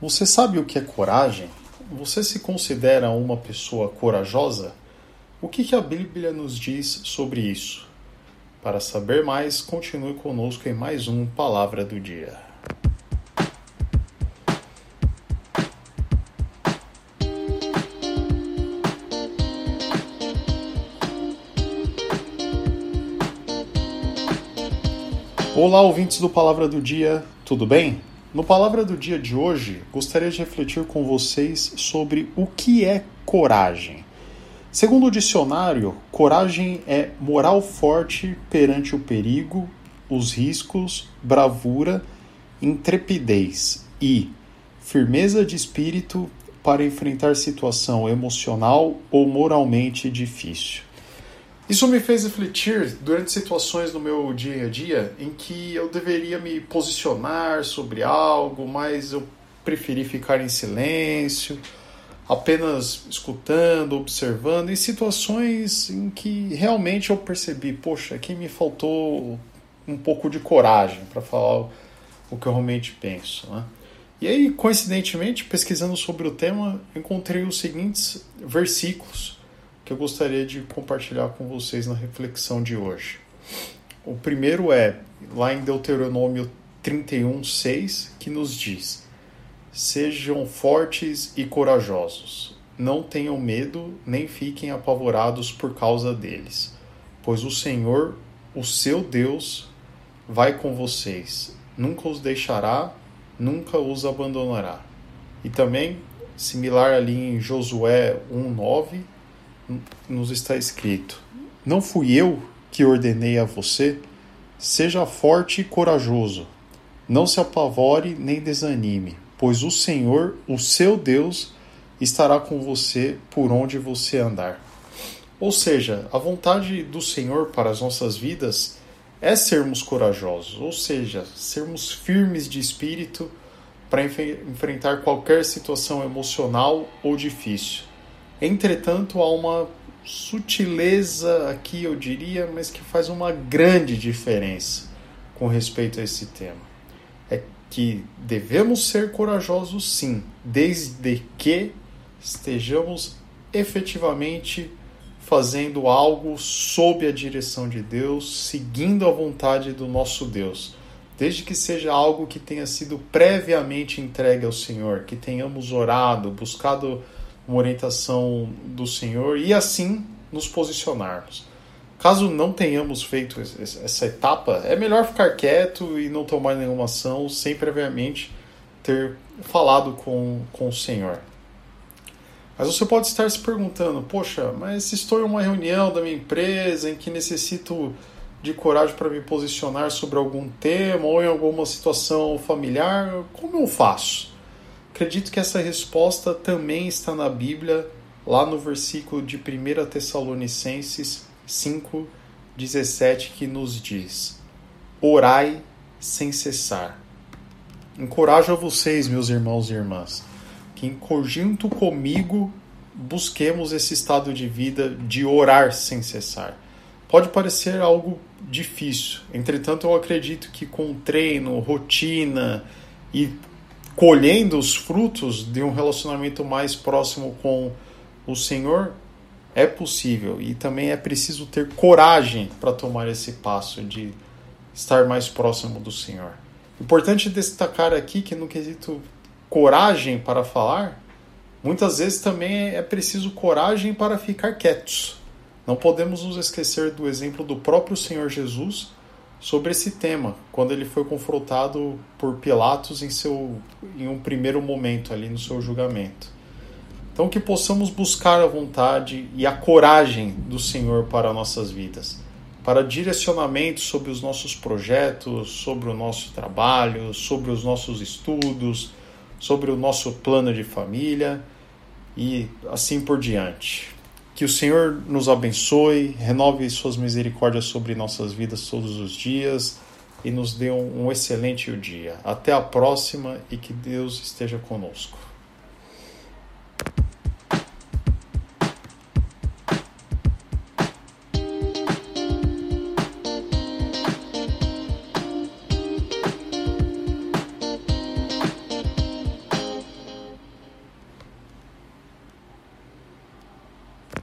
Você sabe o que é coragem? Você se considera uma pessoa corajosa? O que, a Bíblia nos diz sobre isso? Para saber mais, continue conosco em mais um Palavra do Dia. Olá, ouvintes do Palavra do Dia, tudo bem? No Palavra do Dia de hoje, gostaria de refletir com vocês sobre o que é coragem. Segundo o dicionário, coragem é moral forte perante o perigo, os riscos, bravura, intrepidez e firmeza de espírito para enfrentar situação emocional ou moralmente difícil. Isso me fez refletir durante situações no meu dia a dia em que eu deveria me posicionar sobre algo, mas eu preferi ficar em silêncio, apenas escutando, observando, em situações em que realmente eu percebi, poxa, aqui me faltou um pouco de coragem para falar o que eu realmente penso. Né? E aí, coincidentemente, pesquisando sobre o tema, encontrei os seguintes versículos que eu gostaria de compartilhar com vocês na reflexão de hoje. O primeiro é lá em Deuteronômio 31, 6, que nos diz: Sejam fortes e corajosos, não tenham medo, nem fiquem apavorados por causa deles, pois o Senhor, o seu Deus, vai com vocês, nunca os deixará, nunca os abandonará. E também, similar ali em Josué 1:9, nos está escrito: Não fui eu que ordenei a você? Seja forte e corajoso. Não se apavore nem desanime, pois o Senhor, o seu Deus, estará com você por onde você andar. Ou seja, a vontade do Senhor para as nossas vidas é sermos corajosos, ou seja, sermos firmes de espírito para enfrentar qualquer situação emocional ou difícil. Entretanto, há uma sutileza aqui, eu diria, mas que faz uma grande diferença com respeito a esse tema. É que devemos ser corajosos, sim, desde que estejamos efetivamente fazendo algo sob a direção de Deus, seguindo a vontade do nosso Deus. Desde que seja algo que tenha sido previamente entregue ao Senhor, que tenhamos orado, buscado uma orientação do Senhor e assim nos posicionarmos. Caso não tenhamos feito essa etapa, é melhor ficar quieto e não tomar nenhuma ação sem previamente ter falado com, com o Senhor. Mas você pode estar se perguntando: poxa, mas se estou em uma reunião da minha empresa em que necessito de coragem para me posicionar sobre algum tema ou em alguma situação familiar, como eu faço? Acredito que essa resposta também está na Bíblia, lá no versículo de 1 Tessalonicenses 5, 17, que nos diz: Orai sem cessar. Encorajo a vocês, meus irmãos e irmãs, que em conjunto comigo busquemos esse estado de vida de orar sem cessar. Pode parecer algo difícil, entretanto, eu acredito que com treino, rotina e colhendo os frutos de um relacionamento mais próximo com o Senhor, é possível e também é preciso ter coragem para tomar esse passo de estar mais próximo do Senhor. Importante destacar aqui que no quesito coragem para falar, muitas vezes também é preciso coragem para ficar quietos. Não podemos nos esquecer do exemplo do próprio Senhor Jesus sobre esse tema, quando ele foi confrontado por Pilatos em, seu, em um primeiro momento ali no seu julgamento. Então que possamos buscar a vontade e a coragem do Senhor para nossas vidas, para direcionamento sobre os nossos projetos, sobre o nosso trabalho, sobre os nossos estudos, sobre o nosso plano de família e assim por diante. Que o Senhor nos abençoe, renove suas misericórdias sobre nossas vidas todos os dias e nos dê um, excelente dia. Até a próxima e que Deus esteja conosco.